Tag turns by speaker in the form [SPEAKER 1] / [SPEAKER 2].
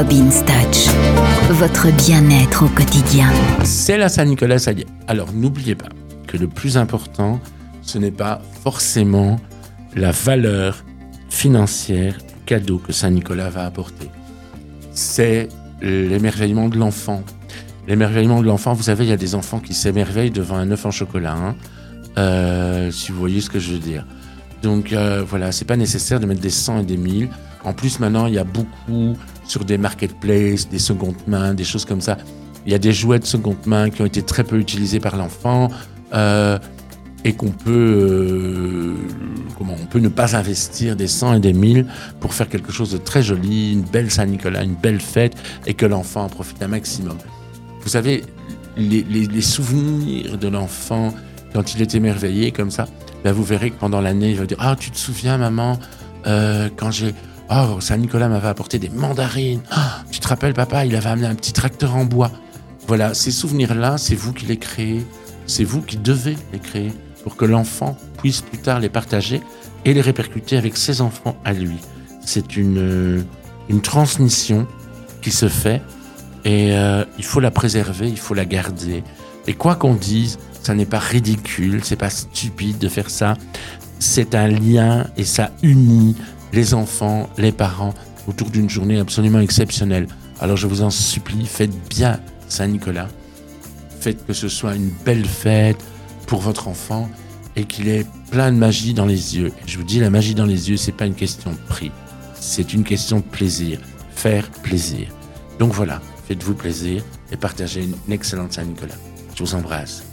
[SPEAKER 1] Robin Touch, votre bien-être au quotidien.
[SPEAKER 2] C'est la Saint-Nicolas, ça y est. Alors n'oubliez pas que le plus important, ce n'est pas forcément la valeur financière du cadeau que Saint-Nicolas va apporter. C'est l'émerveillement de l'enfant. L'émerveillement de l'enfant, vous savez, il y a des enfants qui s'émerveillent devant un œuf en chocolat, hein. euh, si vous voyez ce que je veux dire. Donc euh, voilà, c'est pas nécessaire de mettre des 100 et des 1000. En plus, maintenant, il y a beaucoup sur des marketplaces, des secondes mains, des choses comme ça. Il y a des jouets de seconde main qui ont été très peu utilisés par l'enfant euh, et qu'on peut, euh, comment, on peut ne pas investir des 100 et des 1000 pour faire quelque chose de très joli, une belle Saint-Nicolas, une belle fête et que l'enfant en profite un maximum. Vous savez, les, souvenirs de l'enfant quand il est émerveillé comme ça, ben vous verrez que pendant l'année, il va dire Ah, tu te souviens, maman, euh, quand j'ai. Oh, Saint-Nicolas m'avait apporté des mandarines. Ah, tu te rappelles, papa, il avait amené un petit tracteur en bois. Voilà, ces souvenirs-là, c'est vous qui les créez. C'est vous qui devez les créer pour que l'enfant puisse plus tard les partager et les répercuter avec ses enfants à lui. C'est une, une transmission qui se fait et euh, il faut la préserver, il faut la garder. Et quoi qu'on dise, ça n'est pas ridicule, c'est pas stupide de faire ça. C'est un lien et ça unit les enfants, les parents autour d'une journée absolument exceptionnelle. Alors je vous en supplie, faites bien Saint-Nicolas. Faites que ce soit une belle fête pour votre enfant et qu'il ait plein de magie dans les yeux. je vous dis, la magie dans les yeux, c'est pas une question de prix, c'est une question de plaisir. Faire plaisir. Donc voilà, faites-vous plaisir et partagez une excellente Saint-Nicolas. Je vous embrasse.